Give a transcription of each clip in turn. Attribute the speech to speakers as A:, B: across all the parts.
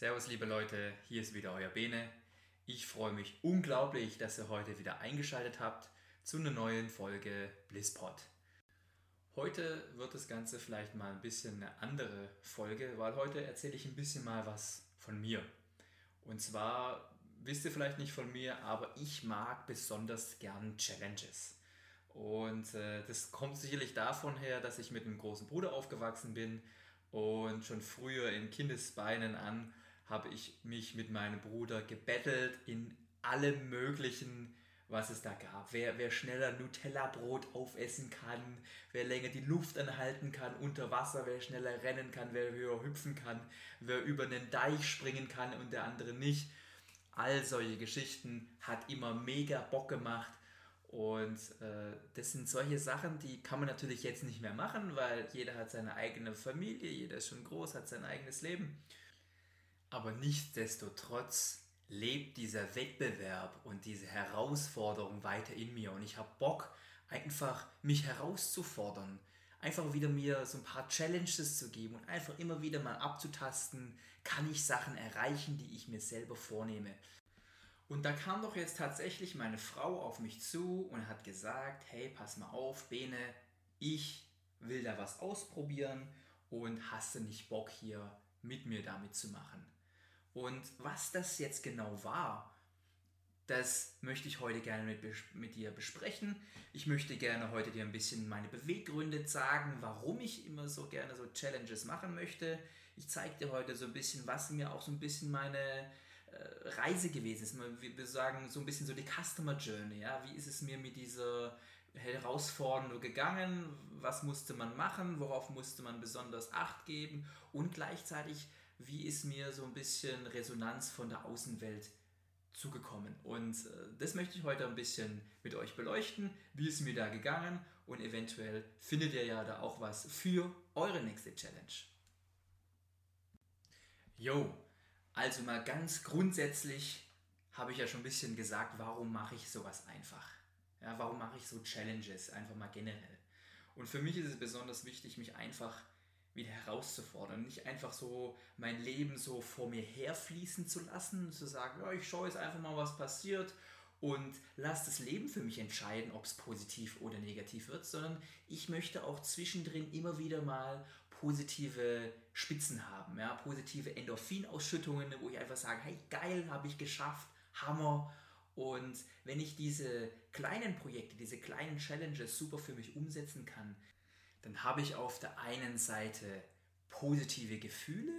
A: Servus liebe Leute, hier ist wieder euer Bene. Ich freue mich unglaublich, dass ihr heute wieder eingeschaltet habt zu einer neuen Folge Blisspot. Heute wird das Ganze vielleicht mal ein bisschen eine andere Folge, weil heute erzähle ich ein bisschen mal was von mir. Und zwar wisst ihr vielleicht nicht von mir, aber ich mag besonders gern Challenges. Und äh, das kommt sicherlich davon her, dass ich mit einem großen Bruder aufgewachsen bin und schon früher in Kindesbeinen an habe ich mich mit meinem Bruder gebettelt in alle möglichen was es da gab. Wer, wer schneller Nutella-Brot aufessen kann, wer länger die Luft anhalten kann unter Wasser, wer schneller rennen kann, wer höher hüpfen kann, wer über einen Deich springen kann und der andere nicht. All solche Geschichten hat immer mega Bock gemacht. Und äh, das sind solche Sachen, die kann man natürlich jetzt nicht mehr machen, weil jeder hat seine eigene Familie, jeder ist schon groß, hat sein eigenes Leben. Aber nichtsdestotrotz lebt dieser Wettbewerb und diese Herausforderung weiter in mir und ich habe Bock, einfach mich herauszufordern, einfach wieder mir so ein paar Challenges zu geben und einfach immer wieder mal abzutasten, kann ich Sachen erreichen, die ich mir selber vornehme. Und da kam doch jetzt tatsächlich meine Frau auf mich zu und hat gesagt, hey, pass mal auf, Bene, ich will da was ausprobieren und hast du nicht Bock hier mit mir damit zu machen? Und was das jetzt genau war, das möchte ich heute gerne mit, mit, dir besprechen. Ich möchte gerne heute dir ein bisschen meine Beweggründe sagen, warum ich immer so gerne so Challenges machen möchte. Ich zeige dir heute so ein bisschen, was mir auch so ein bisschen meine äh, Reise gewesen ist. Wir sagen so ein bisschen so die Customer Journey. Ja? Wie ist es mir mit dieser Herausforderung gegangen? Was musste man machen? Worauf musste man besonders Acht geben? Und gleichzeitig wie ist mir so ein bisschen Resonanz von der Außenwelt zugekommen. Und äh, das möchte ich heute ein bisschen mit euch beleuchten. Wie ist mir da gegangen? Und eventuell findet ihr ja da auch was für eure nächste Challenge. Jo, also mal ganz grundsätzlich habe ich ja schon ein bisschen gesagt, warum mache ich sowas einfach? Ja, warum mache ich so Challenges einfach mal generell? Und für mich ist es besonders wichtig, mich einfach wieder herauszufordern. Nicht einfach so mein Leben so vor mir herfließen zu lassen, zu sagen, ja, ich schaue jetzt einfach mal, was passiert und lasse das Leben für mich entscheiden, ob es positiv oder negativ wird, sondern ich möchte auch zwischendrin immer wieder mal positive Spitzen haben, ja, positive Endorphinausschüttungen, wo ich einfach sage, hey, geil, habe ich geschafft, Hammer. Und wenn ich diese kleinen Projekte, diese kleinen Challenges super für mich umsetzen kann, dann habe ich auf der einen Seite positive Gefühle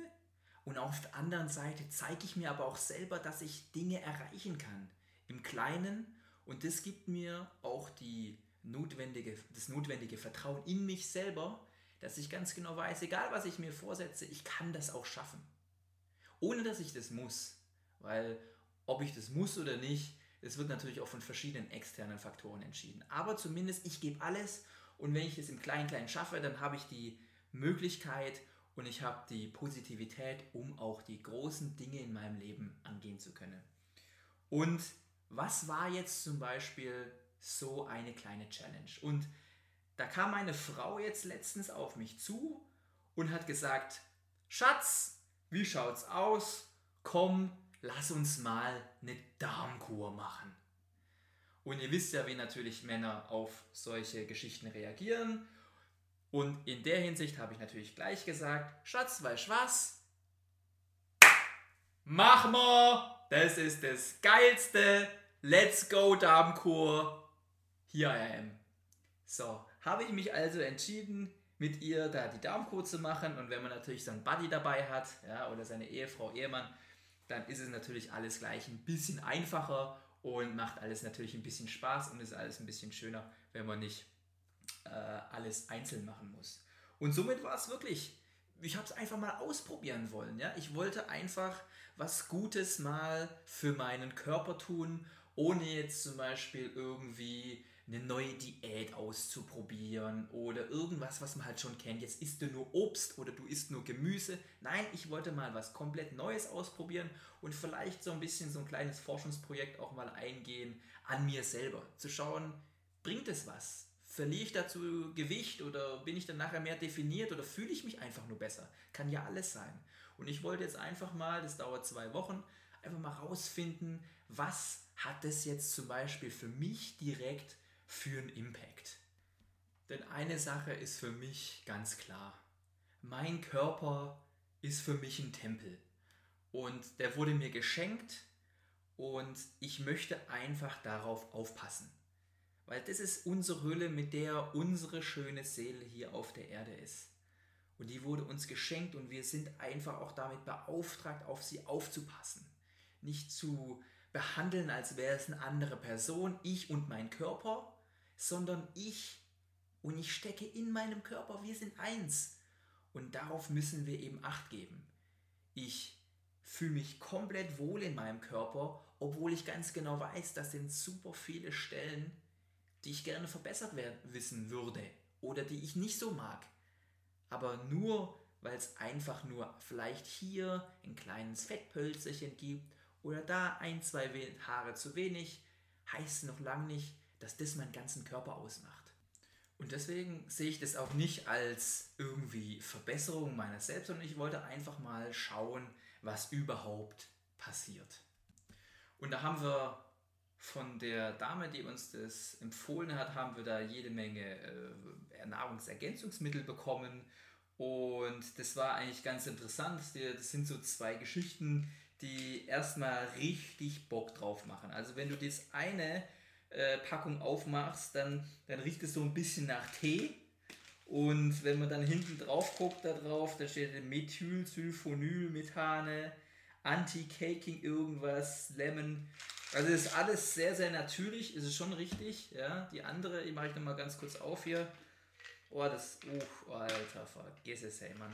A: und auf der anderen Seite zeige ich mir aber auch selber, dass ich Dinge erreichen kann im Kleinen und das gibt mir auch die notwendige, das notwendige Vertrauen in mich selber, dass ich ganz genau weiß, egal was ich mir vorsetze, ich kann das auch schaffen. Ohne dass ich das muss. Weil ob ich das muss oder nicht, das wird natürlich auch von verschiedenen externen Faktoren entschieden. Aber zumindest ich gebe alles und wenn ich es im Klein-Klein schaffe, dann habe ich die Möglichkeit und ich habe die Positivität, um auch die großen Dinge in meinem Leben angehen zu können. Und was war jetzt zum Beispiel so eine kleine Challenge? Und Da kam meine Frau jetzt letztens auf mich zu und hat gesagt, Schatz, wie schaut's aus? Komm, lass uns mal eine Darmkur machen. Und ihr wisst ja, wie natürlich Männer auf solche Geschichten reagieren. Und in der Hinsicht habe ich natürlich gleich gesagt, Schatz, weißt was? Mach mal! Das ist das Geilste! Let's go, Darmkur! Here I am. So, habe ich mich also entschieden, mit ihr da die Darmkur zu machen. Und wenn man natürlich so einen Buddy dabei hat, ja, oder seine Ehefrau, Ehemann, dann ist es natürlich alles gleich ein bisschen einfacher und macht alles natürlich ein bisschen Spaß und ist alles ein bisschen schöner, wenn man nicht äh, alles einzeln machen muss. Und somit war es wirklich, ich habe es einfach mal ausprobieren wollen. Ja? Ich wollte einfach was Gutes mal für meinen Körper tun, ohne jetzt zum Beispiel irgendwie eine neue Diät auszuprobieren oder irgendwas, was man halt schon kennt. Jetzt isst du nur Obst oder du isst nur Gemüse. Nein, ich wollte mal was komplett Neues ausprobieren und vielleicht so ein bisschen so ein kleines Forschungsprojekt auch mal eingehen an mir selber. Zu schauen, bringt es was? Verliere ich dazu Gewicht oder bin ich dann nachher mehr definiert oder fühle ich mich einfach nur besser? Kann ja alles sein. Und ich wollte jetzt einfach mal, das dauert zwei Wochen, einfach mal rausfinden, was hat das jetzt zum Beispiel für mich direkt für einen Impact. Denn eine Sache ist für mich ganz klar. Mein Körper ist für mich ein Tempel. Und der wurde mir geschenkt und ich möchte einfach darauf aufpassen. Weil das ist unsere Hülle, mit der unsere schöne Seele hier auf der Erde ist. Und die wurde uns geschenkt und wir sind einfach auch damit beauftragt, auf sie aufzupassen. Nicht zu behandeln, als wäre es eine andere Person, ich und mein Körper, sondern ich und ich stecke in meinem Körper, wir sind eins. Und darauf müssen wir eben acht geben. Ich fühle mich komplett wohl in meinem Körper, obwohl ich ganz genau weiß, das sind super viele Stellen, die ich gerne verbessert werden, wissen würde oder die ich nicht so mag. Aber nur, weil es einfach nur vielleicht hier ein kleines Fettpölzerchen gibt oder da ein, zwei Haare zu wenig, heißt noch lange nicht, dass das meinen ganzen Körper ausmacht. Und deswegen sehe ich das auch nicht als irgendwie Verbesserung meiner selbst, sondern ich wollte einfach mal schauen, was überhaupt passiert. Und da haben wir von der Dame, die uns das empfohlen hat, haben wir da jede Menge äh, Nahrungsergänzungsmittel bekommen. Und das war eigentlich ganz interessant. Das sind so zwei Geschichten, die erstmal richtig Bock drauf machen. Also wenn du das eine äh, Packung aufmachst, dann, dann riecht es so ein bisschen nach Tee. Und wenn man dann hinten drauf guckt, da drauf, da steht Methylsulfonylmethane, Anti-Caking irgendwas, Lemon. Also ist alles sehr, sehr natürlich, ist es schon richtig. Ja, die andere, die mache ich nochmal ganz kurz auf hier. Oh, das, oh, alter, vergiss es, ey, Mann.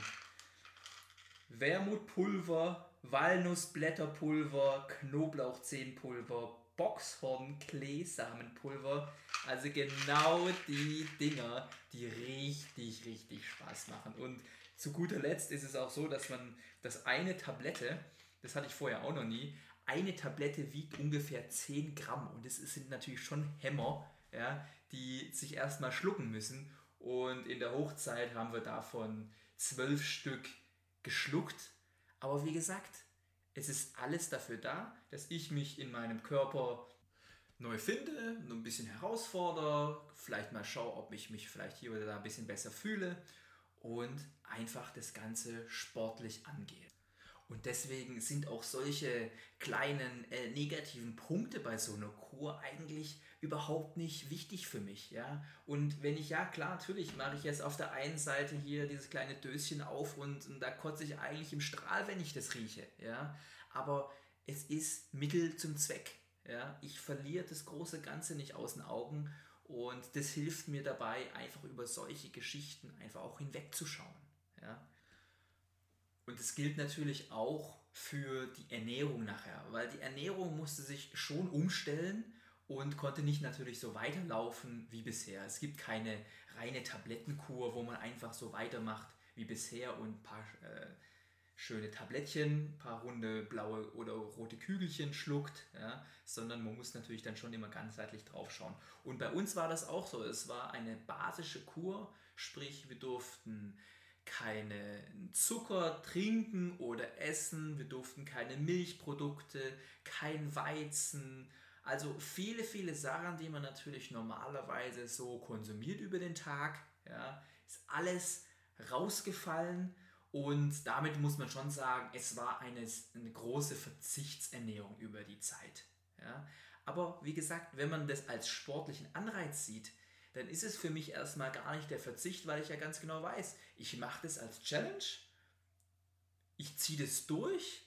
A: Wermutpulver, Walnussblätterpulver, Knoblauchzehenpulver, Boxhorn Kleesamenpulver. Also genau die Dinger, die richtig, richtig Spaß machen. Und zu guter Letzt ist es auch so, dass man das eine Tablette, das hatte ich vorher auch noch nie, eine Tablette wiegt ungefähr 10 Gramm. Und das sind natürlich schon Hämmer, ja, die sich erstmal schlucken müssen. Und in der Hochzeit haben wir davon zwölf Stück geschluckt. Aber wie gesagt, es ist alles dafür da, dass ich mich in meinem Körper neu finde, nur ein bisschen herausfordere, vielleicht mal schaue, ob ich mich vielleicht hier oder da ein bisschen besser fühle und einfach das Ganze sportlich angehe. Und deswegen sind auch solche kleinen äh, negativen Punkte bei so einer Kur eigentlich überhaupt nicht wichtig für mich, ja. Und wenn ich, ja klar, natürlich mache ich jetzt auf der einen Seite hier dieses kleine Döschen auf und, und da kotze ich eigentlich im Strahl, wenn ich das rieche, ja. Aber es ist Mittel zum Zweck, ja. Ich verliere das große Ganze nicht aus den Augen und das hilft mir dabei, einfach über solche Geschichten einfach auch hinwegzuschauen, ja. Und das gilt natürlich auch für die Ernährung nachher, weil die Ernährung musste sich schon umstellen, und konnte nicht natürlich so weiterlaufen wie bisher. Es gibt keine reine Tablettenkur, wo man einfach so weitermacht wie bisher und ein paar äh, schöne Tablettchen, ein paar runde blaue oder rote Kügelchen schluckt, ja, sondern man muss natürlich dann schon immer ganzheitlich drauf schauen. Und bei uns war das auch so. Es war eine basische Kur, sprich wir durften keine Zucker trinken oder essen, wir durften keine Milchprodukte, kein Weizen, also viele, viele Sachen, die man natürlich normalerweise so konsumiert über den Tag, ja, ist alles rausgefallen und damit muss man schon sagen, es war eine, eine große Verzichtsernährung über die Zeit. Ja. Aber wie gesagt, wenn man das als sportlichen Anreiz sieht, dann ist es für mich erstmal gar nicht der Verzicht, weil ich ja ganz genau weiß, ich mache das als Challenge, ich ziehe das durch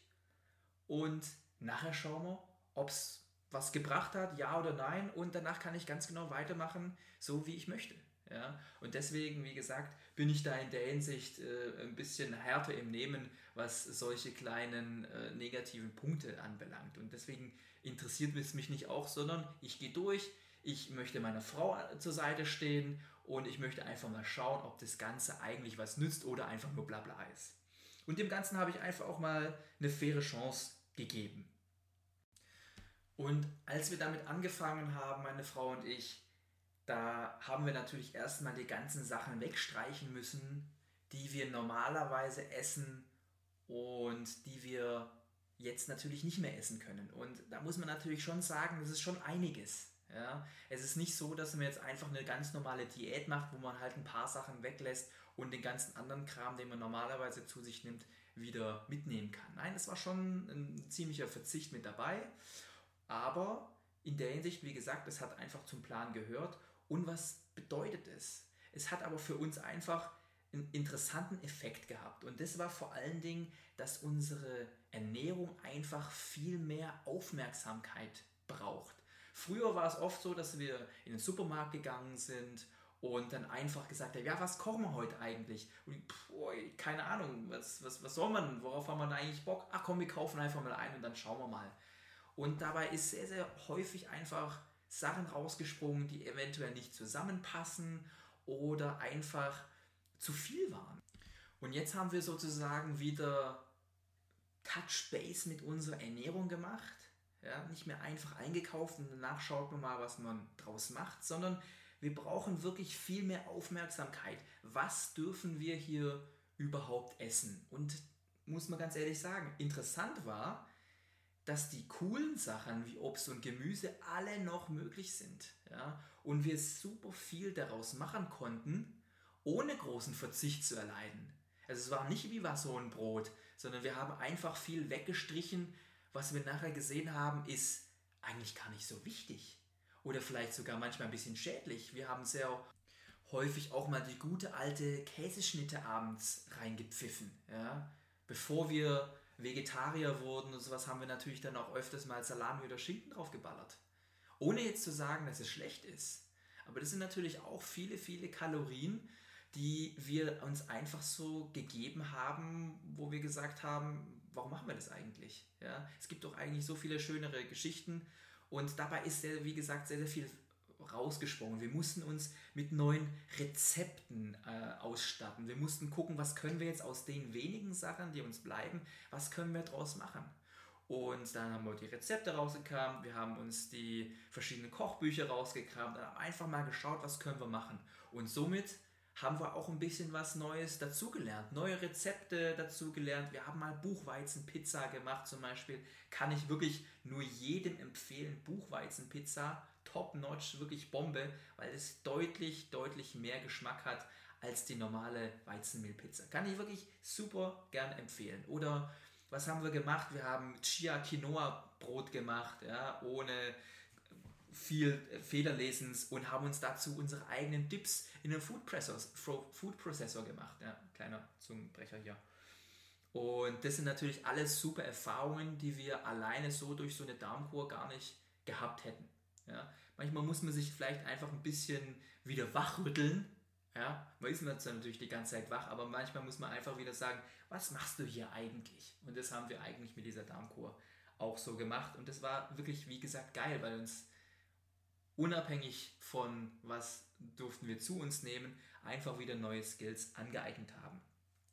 A: und nachher schauen wir, ob es was gebracht hat, ja oder nein, und danach kann ich ganz genau weitermachen, so wie ich möchte. Ja? Und deswegen, wie gesagt, bin ich da in der Hinsicht äh, ein bisschen härter im Nehmen, was solche kleinen äh, negativen Punkte anbelangt. Und deswegen interessiert es mich nicht auch, sondern ich gehe durch, ich möchte meiner Frau zur Seite stehen und ich möchte einfach mal schauen, ob das Ganze eigentlich was nützt oder einfach nur Blabla ist. Und dem Ganzen habe ich einfach auch mal eine faire Chance gegeben. Und als wir damit angefangen haben, meine Frau und ich, da haben wir natürlich erstmal die ganzen Sachen wegstreichen müssen, die wir normalerweise essen und die wir jetzt natürlich nicht mehr essen können. Und da muss man natürlich schon sagen, das ist schon einiges. Ja? Es ist nicht so, dass man jetzt einfach eine ganz normale Diät macht, wo man halt ein paar Sachen weglässt und den ganzen anderen Kram, den man normalerweise zu sich nimmt, wieder mitnehmen kann. Nein, es war schon ein ziemlicher Verzicht mit dabei. Aber in der Hinsicht, wie gesagt, es hat einfach zum Plan gehört und was bedeutet es? Es hat aber für uns einfach einen interessanten Effekt gehabt. Und das war vor allen Dingen, dass unsere Ernährung einfach viel mehr Aufmerksamkeit braucht. Früher war es oft so, dass wir in den Supermarkt gegangen sind und dann einfach gesagt haben, ja, was kochen wir heute eigentlich? Und pff, keine Ahnung, was, was, was soll man, worauf haben wir da eigentlich Bock? Ach komm, wir kaufen einfach mal ein und dann schauen wir mal. Und dabei ist sehr, sehr häufig einfach Sachen rausgesprungen, die eventuell nicht zusammenpassen oder einfach zu viel waren. Und jetzt haben wir sozusagen wieder Touch Base mit unserer Ernährung gemacht. Ja, nicht mehr einfach eingekauft und danach schaut man mal, was man draus macht, sondern wir brauchen wirklich viel mehr Aufmerksamkeit. Was dürfen wir hier überhaupt essen? Und muss man ganz ehrlich sagen, interessant war, dass die coolen Sachen wie Obst und Gemüse alle noch möglich sind. Ja? Und wir super viel daraus machen konnten, ohne großen Verzicht zu erleiden. Also es war nicht wie Wasser und Brot, sondern wir haben einfach viel weggestrichen. Was wir nachher gesehen haben, ist eigentlich gar nicht so wichtig. Oder vielleicht sogar manchmal ein bisschen schädlich. Wir haben sehr häufig auch mal die gute alte Käseschnitte abends reingepfiffen. Ja? Bevor wir Vegetarier wurden und sowas, haben wir natürlich dann auch öfters mal Salami oder Schinken drauf geballert. Ohne jetzt zu sagen, dass es schlecht ist. Aber das sind natürlich auch viele, viele Kalorien, die wir uns einfach so gegeben haben, wo wir gesagt haben, warum machen wir das eigentlich? Ja, es gibt doch eigentlich so viele schönere Geschichten und dabei ist, sehr, wie gesagt, sehr, sehr viel rausgesprungen. Wir mussten uns mit neuen Rezepten äh, ausstatten. Wir mussten gucken, was können wir jetzt aus den wenigen Sachen, die uns bleiben, was können wir daraus machen. Und dann haben wir die Rezepte rausgekramt, wir haben uns die verschiedenen Kochbücher rausgekramt und haben einfach mal geschaut, was können wir machen. Und somit haben wir auch ein bisschen was Neues dazugelernt, neue Rezepte dazugelernt. Wir haben mal Buchweizenpizza gemacht zum Beispiel. Kann ich wirklich nur jedem empfehlen, Buchweizenpizza top-notch, wirklich Bombe, weil es deutlich, deutlich mehr Geschmack hat als die normale Weizenmehlpizza. Kann ich wirklich super gern empfehlen. Oder was haben wir gemacht? Wir haben Chia Quinoa Brot gemacht, ja, ohne viel Federlesens und haben uns dazu unsere eigenen Dips in den Food, Food Processor gemacht. Ja, kleiner Zungenbrecher hier. Und das sind natürlich alles super Erfahrungen, die wir alleine so durch so eine Darmkur gar nicht gehabt hätten. Ja? Manchmal muss man sich vielleicht einfach ein bisschen wieder wachrütteln. Ja? Man ist natürlich die ganze Zeit wach, aber manchmal muss man einfach wieder sagen, was machst du hier eigentlich? Und das haben wir eigentlich mit dieser Darmkur auch so gemacht. Und das war wirklich, wie gesagt, geil, weil uns unabhängig von was durften wir zu uns nehmen, einfach wieder neue Skills angeeignet haben.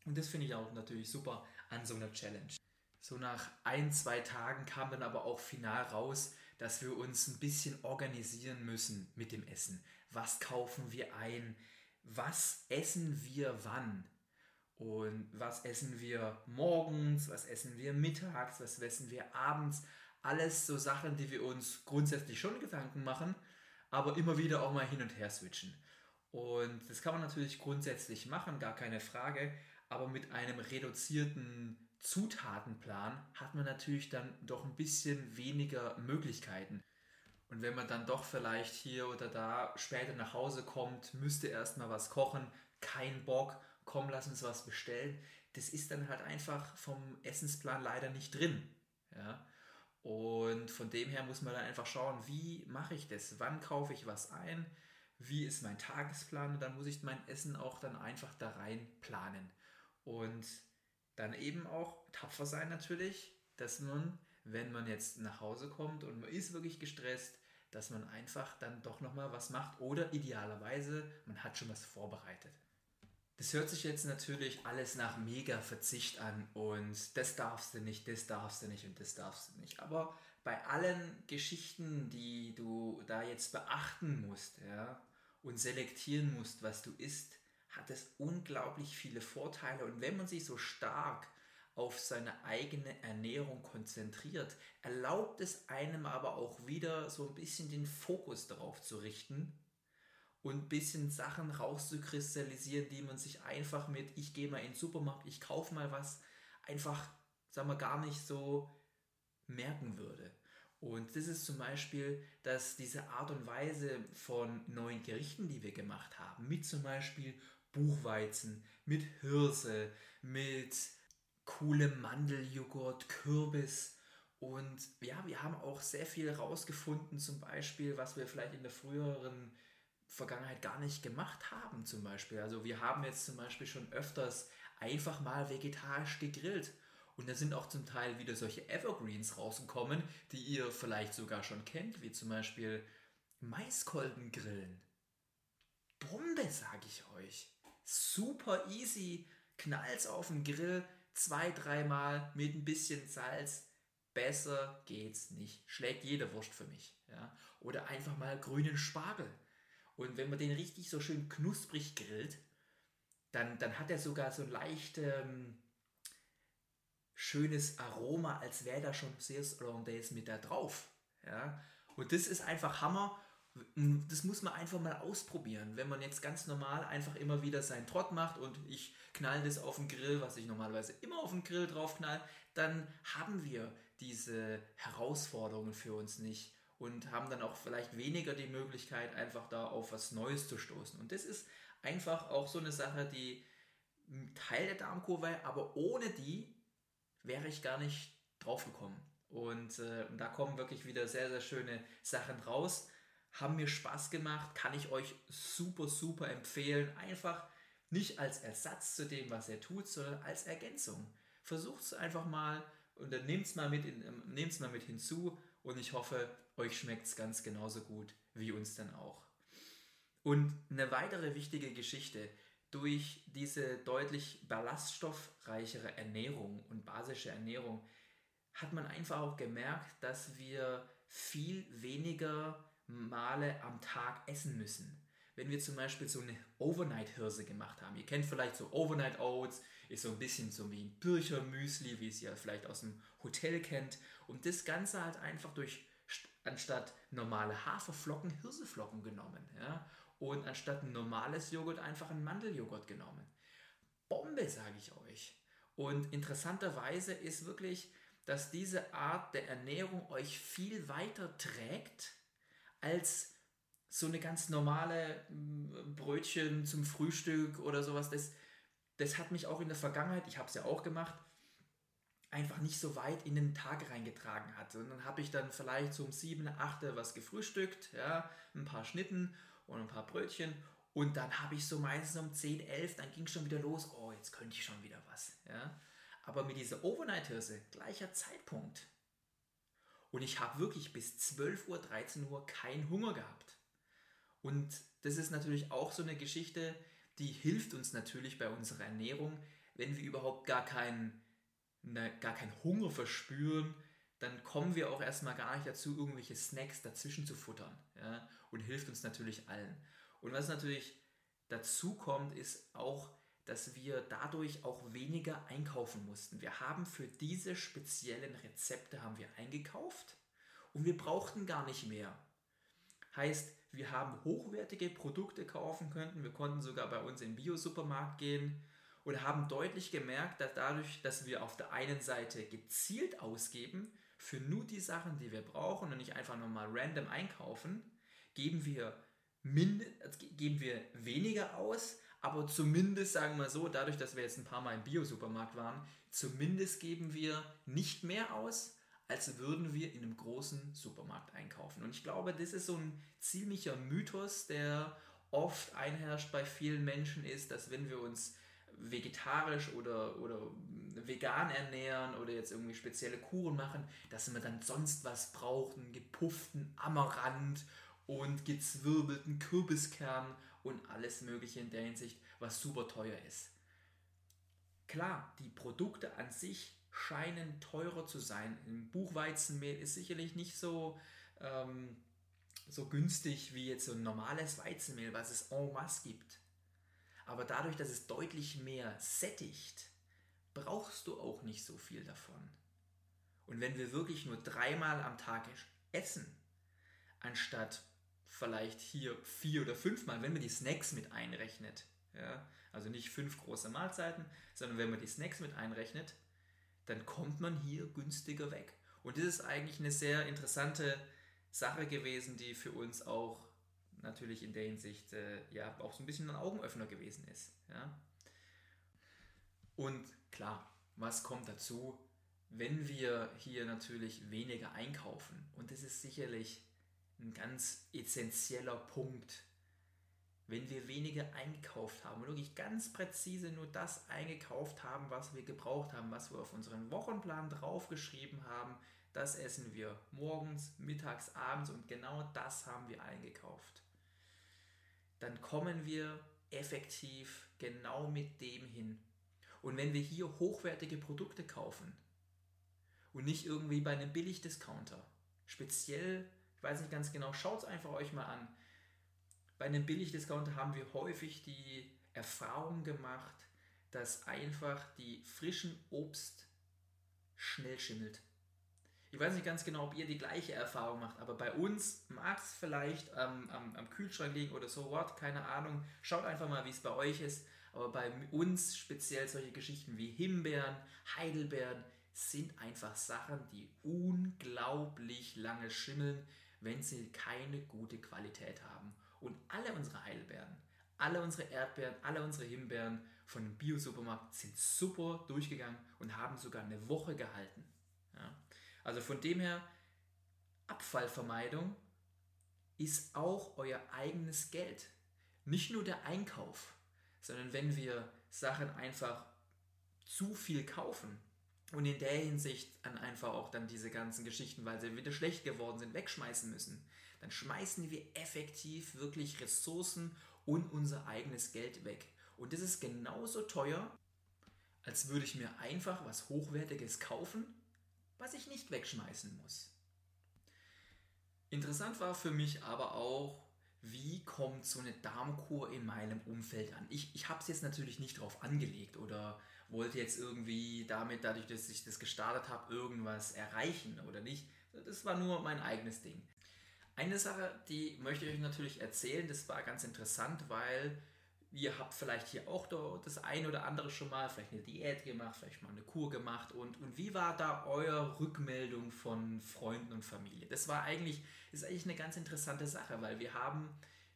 A: Und das finde ich auch natürlich super an so einer Challenge. So nach ein, zwei Tagen kam dann aber auch final raus, dass wir uns ein bisschen organisieren müssen mit dem Essen. Was kaufen wir ein? Was essen wir wann? Und was essen wir morgens? Was essen wir mittags? Was essen wir abends? Alles so Sachen, die wir uns grundsätzlich schon Gedanken machen, aber immer wieder auch mal hin und her switchen. Und das kann man natürlich grundsätzlich machen, gar keine Frage, aber mit einem reduzierten Zutatenplan hat man natürlich dann doch ein bisschen weniger Möglichkeiten. Und wenn man dann doch vielleicht hier oder da später nach Hause kommt, müsste erstmal was kochen, kein Bock, komm, lass uns was bestellen. Das ist dann halt einfach vom Essensplan leider nicht drin. Ja? Und von dem her muss man dann einfach schauen, wie mache ich das? Wann kaufe ich was ein? Wie ist mein Tagesplan? Und dann muss ich mein Essen auch dann einfach da rein planen. Und dann eben auch tapfer sein natürlich, dass man, wenn man jetzt nach Hause kommt und man ist wirklich gestresst, dass man einfach dann doch nochmal was macht oder idealerweise man hat schon was vorbereitet. Das hört sich jetzt natürlich alles nach mega Verzicht an und das darfst du nicht, das darfst du nicht und das darfst du nicht. Aber bei allen Geschichten, die du da jetzt beachten musst ja, und selektieren musst, was du isst, hat es unglaublich viele Vorteile. Und wenn man sich so stark auf seine eigene Ernährung konzentriert, erlaubt es einem aber auch wieder so ein bisschen den Fokus darauf zu richten und ein bisschen Sachen rauszukristallisieren, die man sich einfach mit, ich gehe mal in den Supermarkt, ich kaufe mal was, einfach, sagen wir, gar nicht so merken würde. Und das ist zum Beispiel, dass diese Art und Weise von neuen Gerichten, die wir gemacht haben, mit zum Beispiel Buchweizen, mit Hirse, mit coolem Mandeljoghurt, Kürbis. Und ja, wir haben auch sehr viel rausgefunden, zum Beispiel, was wir vielleicht in der früheren Vergangenheit gar nicht gemacht haben, zum Beispiel. Also wir haben jetzt zum Beispiel schon öfters einfach mal vegetarisch gegrillt. Und da sind auch zum Teil wieder solche Evergreens rausgekommen, die ihr vielleicht sogar schon kennt, wie zum Beispiel Maiskolbengrillen. Bombe, sage ich euch. Super easy. Knallt's auf den Grill, zwei, dreimal mit ein bisschen Salz. Besser geht's nicht. Schlägt jede Wurst für mich. Ja? Oder einfach mal grünen Spargel. Und wenn man den richtig so schön knusprig grillt, dann, dann hat er sogar so ein leicht ähm, schönes Aroma, als wäre da schon Sears Hollandaise mit da drauf. Ja? Und das ist einfach Hammer. Das muss man einfach mal ausprobieren. Wenn man jetzt ganz normal einfach immer wieder seinen Trott macht und ich knall das auf den Grill, was ich normalerweise immer auf den Grill drauf knall, dann haben wir diese Herausforderungen für uns nicht und haben dann auch vielleicht weniger die Möglichkeit, einfach da auf was Neues zu stoßen. Und das ist einfach auch so eine Sache, die Teil der Darmkurve, aber ohne die wäre ich gar nicht drauf gekommen. Und äh, da kommen wirklich wieder sehr, sehr schöne Sachen raus haben mir Spaß gemacht, kann ich euch super, super empfehlen. Einfach nicht als Ersatz zu dem, was er tut, sondern als Ergänzung. Versucht es einfach mal und dann nehmt es mal, ähm, mal mit hinzu und ich hoffe, euch schmeckt es ganz genauso gut wie uns dann auch. Und eine weitere wichtige Geschichte, durch diese deutlich ballaststoffreichere Ernährung und basische Ernährung hat man einfach auch gemerkt, dass wir viel weniger Male am Tag essen müssen. Wenn wir zum Beispiel so eine Overnight-Hirse gemacht haben, ihr kennt vielleicht so Overnight Oats, ist so ein bisschen so wie ein Bircher-Müsli, wie es ihr vielleicht aus dem Hotel kennt. Und das Ganze halt einfach durch, anstatt normale Haferflocken, Hirseflocken genommen. Ja? Und anstatt ein normales Joghurt einfach ein Mandeljoghurt genommen. Bombe, sage ich euch. Und interessanterweise ist wirklich, dass diese Art der Ernährung euch viel weiter trägt, als so eine ganz normale mm, Brötchen zum Frühstück oder sowas. Das, das hat mich auch in der Vergangenheit, ich habe es ja auch gemacht, einfach nicht so weit in den Tag reingetragen hat. Und dann habe ich dann vielleicht so um 7, 8 was gefrühstückt, ja, ein paar Schnitten und ein paar Brötchen. Und dann habe ich so meistens um 10, 11, dann ging es schon wieder los. Oh, jetzt könnte ich schon wieder was. Ja. Aber mit dieser Overnight-Hirse, gleicher Zeitpunkt. Und ich habe wirklich bis 12 Uhr, 13 Uhr keinen Hunger gehabt. Und das ist natürlich auch so eine Geschichte, die hilft uns natürlich bei unserer Ernährung, wenn wir überhaupt gar keinen ne, gar keinen Hunger verspüren, dann kommen wir auch erstmal gar nicht dazu, irgendwelche Snacks dazwischen zu futtern. Ja? Und hilft uns natürlich allen. Und was natürlich dazu kommt, ist auch, dass wir dadurch auch weniger einkaufen mussten. Wir haben für diese speziellen Rezepte haben wir eingekauft und wir brauchten gar nicht mehr. Heißt, wir haben hochwertige Produkte kaufen können. Wir konnten sogar bei uns im Bio-Supermarkt gehen und haben deutlich gemerkt, dass dadurch, dass wir auf der einen Seite gezielt ausgeben für nur die Sachen, die wir brauchen und nicht einfach nochmal random einkaufen, geben wir, mind geben wir weniger aus, aber zumindest, sagen wir so, dadurch, dass wir jetzt ein paar Mal im Bio-Supermarkt waren, zumindest geben wir nicht mehr aus, als würden wir in einem großen Supermarkt einkaufen. Und ich glaube, das ist so ein ziemlicher Mythos, der oft einherrscht bei vielen Menschen, ist, dass wenn wir uns vegetarisch oder, oder vegan ernähren oder jetzt irgendwie spezielle Kuren machen, dass wir dann sonst was brauchen, gepufften Amaranth und gezwirbelten Kürbiskern und alles Mögliche in der Hinsicht, was super teuer ist. Klar, die Produkte an sich scheinen teurer zu sein. Ein Buchweizenmehl ist sicherlich nicht so, ähm, so günstig wie jetzt so ein normales Weizenmehl, was es en masse gibt. Aber dadurch, dass es deutlich mehr sättigt, brauchst du auch nicht so viel davon. Und wenn wir wirklich nur dreimal am Tag essen, anstatt vielleicht hier vier oder fünfmal, wenn man die Snacks mit einrechnet, ja, also nicht fünf große Mahlzeiten, sondern wenn man die Snacks mit einrechnet, dann kommt man hier günstiger weg. Und das ist eigentlich eine sehr interessante Sache gewesen, die für uns auch natürlich in der Hinsicht äh, ja auch so ein bisschen ein Augenöffner gewesen ist. Ja? Und klar, was kommt dazu, wenn wir hier natürlich weniger einkaufen? Und das ist sicherlich ein ganz essentieller Punkt. Wenn wir weniger eingekauft haben und wirklich ganz präzise nur das eingekauft haben, was wir gebraucht haben, was wir auf unseren Wochenplan draufgeschrieben haben, das essen wir morgens, mittags, abends und genau das haben wir eingekauft dann kommen wir effektiv genau mit dem hin. Und wenn wir hier hochwertige Produkte kaufen und nicht irgendwie bei einem Billigdiscounter, speziell, ich weiß nicht ganz genau, schaut es einfach euch mal an. Bei einem Billigdiscounter haben wir häufig die Erfahrung gemacht, dass einfach die frischen Obst schnell schimmelt. Ich weiß nicht ganz genau, ob ihr die gleiche Erfahrung macht, aber bei uns mag es vielleicht ähm, am, am, Kühlschrank liegen oder so what, keine Ahnung. Schaut einfach mal, wie es bei euch ist. Aber bei uns speziell solche Geschichten wie Himbeeren, Heidelbeeren sind einfach Sachen, die unglaublich lange schimmeln, wenn sie keine gute Qualität haben. Und alle unsere Heidelbeeren, alle unsere Erdbeeren, alle unsere Himbeeren von dem Bio-Supermarkt sind super durchgegangen und haben sogar eine Woche gehalten. Ja. Also von dem her, Abfallvermeidung ist auch euer eigenes Geld. Nicht nur der Einkauf, sondern wenn wir Sachen einfach zu viel kaufen und in der Hinsicht dann einfach auch dann diese ganzen Geschichten, weil sie wieder schlecht geworden sind, wegschmeißen müssen, dann schmeißen wir effektiv wirklich Ressourcen und unser eigenes Geld weg. Und das ist genauso teuer, als würde ich mir einfach was Hochwertiges kaufen was ich nicht wegschmeißen muss. Interessant war für mich aber auch, wie kommt so eine Darmkur in meinem Umfeld an? Ich, ich habe es jetzt natürlich nicht drauf angelegt oder wollte jetzt irgendwie damit, dadurch, dass ich das gestartet habe, irgendwas erreichen oder nicht. Das war nur mein eigenes Ding. Eine Sache, die möchte ich euch natürlich erzählen, das war ganz interessant, weil ihr habt vielleicht hier auch das ein oder andere schon mal, vielleicht eine Diät gemacht, vielleicht mal eine Kur gemacht und, und wie war da eure Rückmeldung von Freunden und Familie? Das war eigentlich, ist eigentlich eine ganz interessante Sache, weil wir haben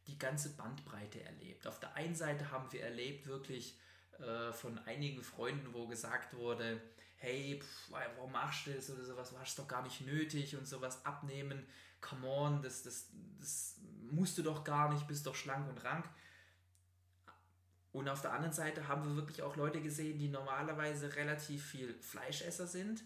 A: die ganze Bandbreite erlebt. Auf der einen Seite haben wir erlebt wirklich äh, von einigen Freunden, wo gesagt wurde, hey, pff, warum machst du das oder sowas, du hast doch gar nicht nötig und sowas abnehmen, come on, das, das, das musst du doch gar nicht, bist doch schlank und rank. Und auf der anderen Seite haben wir wirklich auch Leute gesehen, die normalerweise relativ viel Fleischesser sind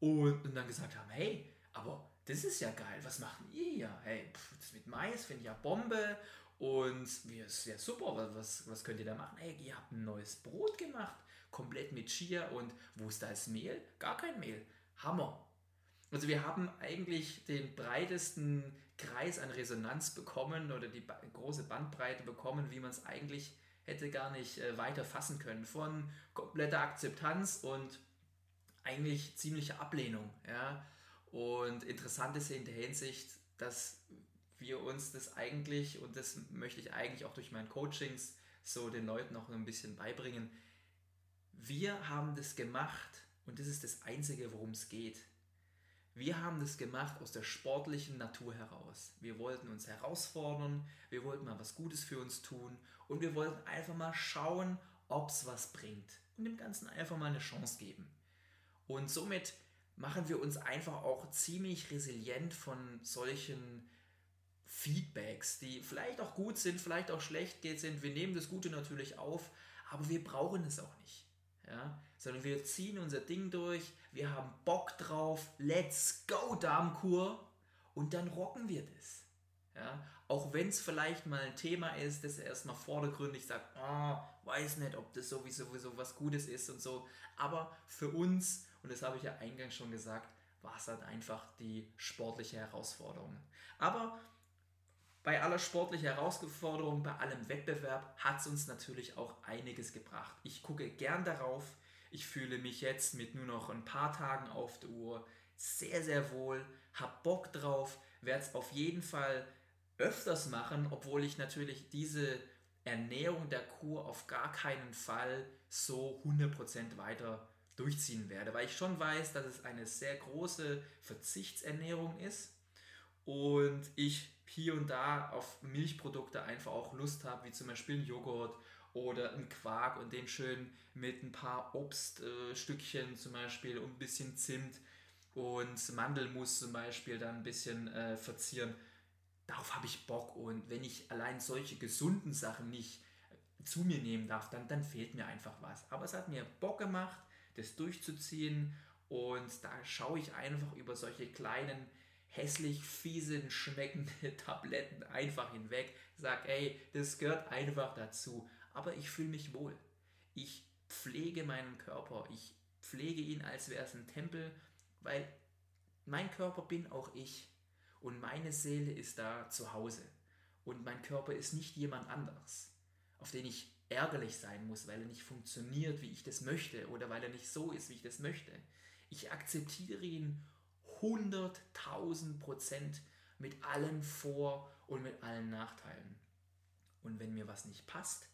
A: und, und dann gesagt haben, hey, aber das ist ja geil, was macht ihr hier? Hey, pff, das mit Mais finde ich ja Bombe und wie ist ja super, was, was könnt ihr da machen? Hey, ihr habt ein neues Brot gemacht, komplett mit Chia und wo ist da das Mehl? Gar kein Mehl. Hammer. Also wir haben eigentlich den breitesten Kreis an Resonanz bekommen oder die große Bandbreite bekommen, wie man es eigentlich hätte gar nicht äh, weiter fassen können. Von kompletter Akzeptanz und eigentlich ziemliche Ablehnung. Ja? Und interessant ist in der Hinsicht, dass wir uns das eigentlich, und das möchte ich eigentlich auch durch meine Coachings so den Leuten auch ein bisschen beibringen, wir haben das gemacht und das ist das Einzige, worum es geht. Wir haben das gemacht aus der sportlichen Natur heraus. Wir wollten uns herausfordern, wir wollten mal was Gutes für uns tun und wir wollten einfach mal schauen, ob es was bringt und dem Ganzen einfach mal eine Chance geben. Und somit machen wir uns einfach auch ziemlich resilient von solchen Feedbacks, die vielleicht auch gut sind, vielleicht auch schlecht sind. Wir nehmen das Gute natürlich auf, aber wir brauchen es auch nicht. Ja? Sondern wir ziehen unser Ding durch, wir haben Bock drauf, let's go Darmkur und dann rocken wir das. Ja? Auch wenn es vielleicht mal ein Thema ist, das erstmal vordergründig sagt, oh, weiß nicht, ob das sowieso, sowieso was Gutes ist und so. Aber für uns, und das habe ich ja eingangs schon gesagt, war es halt einfach die sportliche Herausforderung. Aber bei aller sportlichen Herausforderung, bei allem Wettbewerb hat es uns natürlich auch einiges gebracht. Ich gucke gern darauf. Ich fühle mich jetzt mit nur noch ein paar Tagen auf der Uhr sehr, sehr wohl, habe Bock drauf, werde es auf jeden Fall öfters machen, obwohl ich natürlich diese Ernährung der Kur auf gar keinen Fall so 100% weiter durchziehen werde, weil ich schon weiß, dass es eine sehr große Verzichtsernährung ist und ich hier und da auf Milchprodukte einfach auch Lust habe, wie zum Beispiel ein Joghurt oder ein Quark und den schön mit ein paar Obststückchen äh, zum Beispiel und ein bisschen Zimt und Mandelmus zum Beispiel dann ein bisschen äh, verzieren. Darauf habe ich Bock und wenn ich allein solche gesunden Sachen nicht zu mir nehmen darf, dann, dann fehlt mir einfach was. Aber es hat mir Bock gemacht, das durchzuziehen und da schaue ich einfach über solche kleinen hässlich fiesen, schmeckende Tabletten einfach hinweg. Sag, ey, das gehört einfach dazu. Aber ich fühle mich wohl. Ich pflege meinen Körper. Ich pflege ihn, als wäre es ein Tempel, weil mein Körper bin auch ich. Und meine Seele ist da zu Hause. Und mein Körper ist nicht jemand anderes, auf den ich ärgerlich sein muss, weil er nicht funktioniert, wie ich das möchte oder weil er nicht so ist, wie ich das möchte. Ich akzeptiere ihn 100.000 Prozent mit allen Vor- und mit allen Nachteilen. Und wenn mir was nicht passt,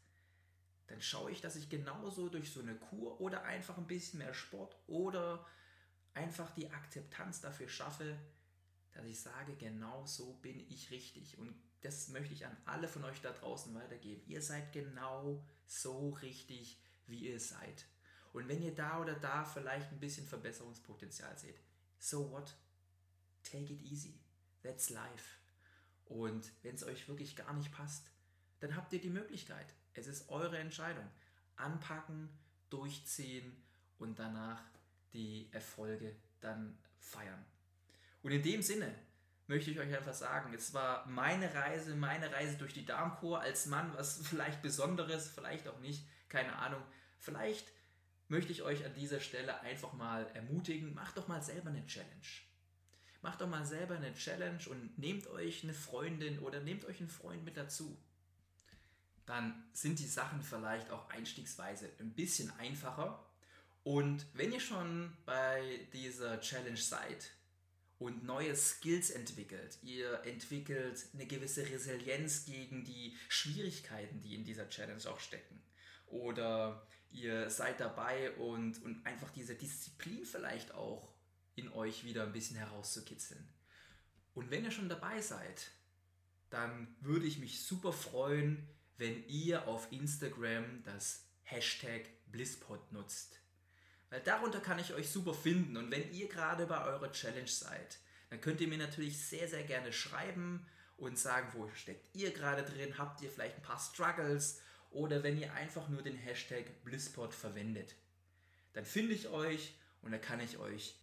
A: dann schaue ich, dass ich genauso durch so eine Kur oder einfach ein bisschen mehr Sport oder einfach die Akzeptanz dafür schaffe, dass ich sage, genau so bin ich richtig. Und das möchte ich an alle von euch da draußen weitergeben. Ihr seid genau so richtig, wie ihr seid. Und wenn ihr da oder da vielleicht ein bisschen Verbesserungspotenzial seht, so what? Take it easy. That's life. Und wenn es euch wirklich gar nicht passt, dann habt ihr die Möglichkeit. Es ist eure Entscheidung. Anpacken, durchziehen und danach die Erfolge dann feiern. Und in dem Sinne möchte ich euch einfach sagen, es war meine Reise, meine Reise durch die Darmkur als Mann, was vielleicht Besonderes, vielleicht auch nicht, keine Ahnung. Vielleicht möchte ich euch an dieser Stelle einfach mal ermutigen, macht doch mal selber eine Challenge. Macht doch mal selber eine Challenge und nehmt euch eine Freundin oder nehmt euch einen Freund mit dazu. Dann sind die Sachen vielleicht auch einstiegsweise ein bisschen einfacher. Und wenn ihr schon bei dieser Challenge seid und neue Skills entwickelt, ihr entwickelt eine gewisse Resilienz gegen die Schwierigkeiten, die in dieser Challenge auch stecken. Oder ihr seid dabei und, und einfach diese Disziplin vielleicht auch in euch wieder ein bisschen herauszukitzeln. Und wenn ihr schon dabei seid, dann würde ich mich super freuen, wenn ihr auf Instagram das Hashtag Blisspot nutzt. Weil darunter kann ich euch super finden und wenn ihr gerade bei eurer Challenge seid, dann könnt ihr mir natürlich sehr, sehr gerne schreiben und sagen, wo steckt ihr gerade drin, habt ihr vielleicht ein paar Struggles oder wenn ihr einfach nur den Hashtag Blisspot verwendet. Dann finde ich euch und dann kann ich euch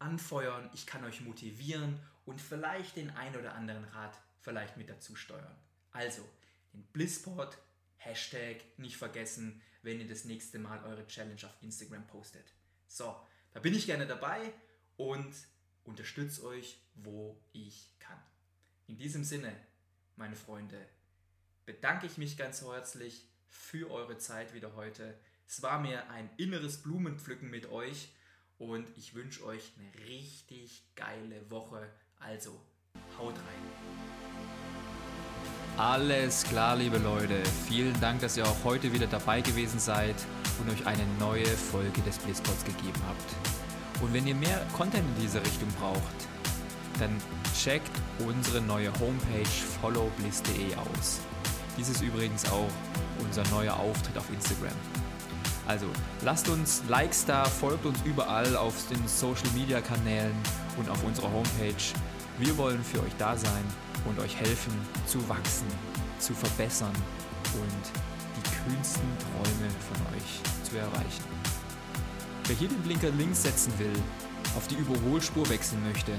A: anfeuern, ich kann euch motivieren und vielleicht den ein oder anderen Rat vielleicht mit dazu steuern. Also, den Blissport Hashtag nicht vergessen, wenn ihr das nächste Mal eure Challenge auf Instagram postet. So, da bin ich gerne dabei und unterstütze euch, wo ich kann. In diesem Sinne, meine Freunde, bedanke ich mich ganz herzlich für eure Zeit wieder heute. Es war mir ein inneres Blumenpflücken mit euch und ich wünsche euch eine richtig geile Woche. Also, haut rein. Alles klar, liebe Leute. Vielen Dank, dass ihr auch heute wieder dabei gewesen seid und euch eine neue Folge des Blitzpods gegeben habt. Und wenn ihr mehr Content in diese Richtung braucht, dann checkt unsere neue Homepage followbliss.de aus. Dies ist übrigens auch unser neuer Auftritt auf Instagram. Also lasst uns Likes da, folgt uns überall auf den Social Media Kanälen und auf unserer Homepage. Wir wollen für euch da sein und euch helfen zu wachsen, zu verbessern und die kühnsten Träume von euch zu erreichen. Wer hier den Blinker links setzen will, auf die Überholspur wechseln möchte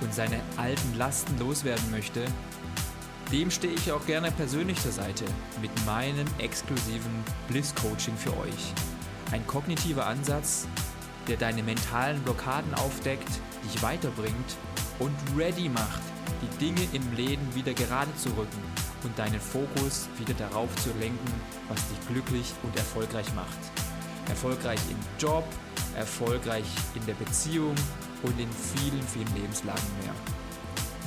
A: und seine alten Lasten loswerden möchte, dem stehe ich auch gerne persönlich zur Seite mit meinem exklusiven Bliss Coaching für euch. Ein kognitiver Ansatz, der deine mentalen Blockaden aufdeckt, dich weiterbringt und ready macht die Dinge im Leben wieder gerade zu rücken und deinen Fokus wieder darauf zu lenken, was dich glücklich und erfolgreich macht. Erfolgreich im Job, erfolgreich in der Beziehung und in vielen, vielen Lebenslagen mehr.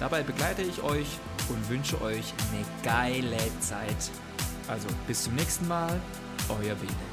A: Dabei begleite ich euch und wünsche euch eine geile Zeit. Also bis zum nächsten Mal, euer Bene.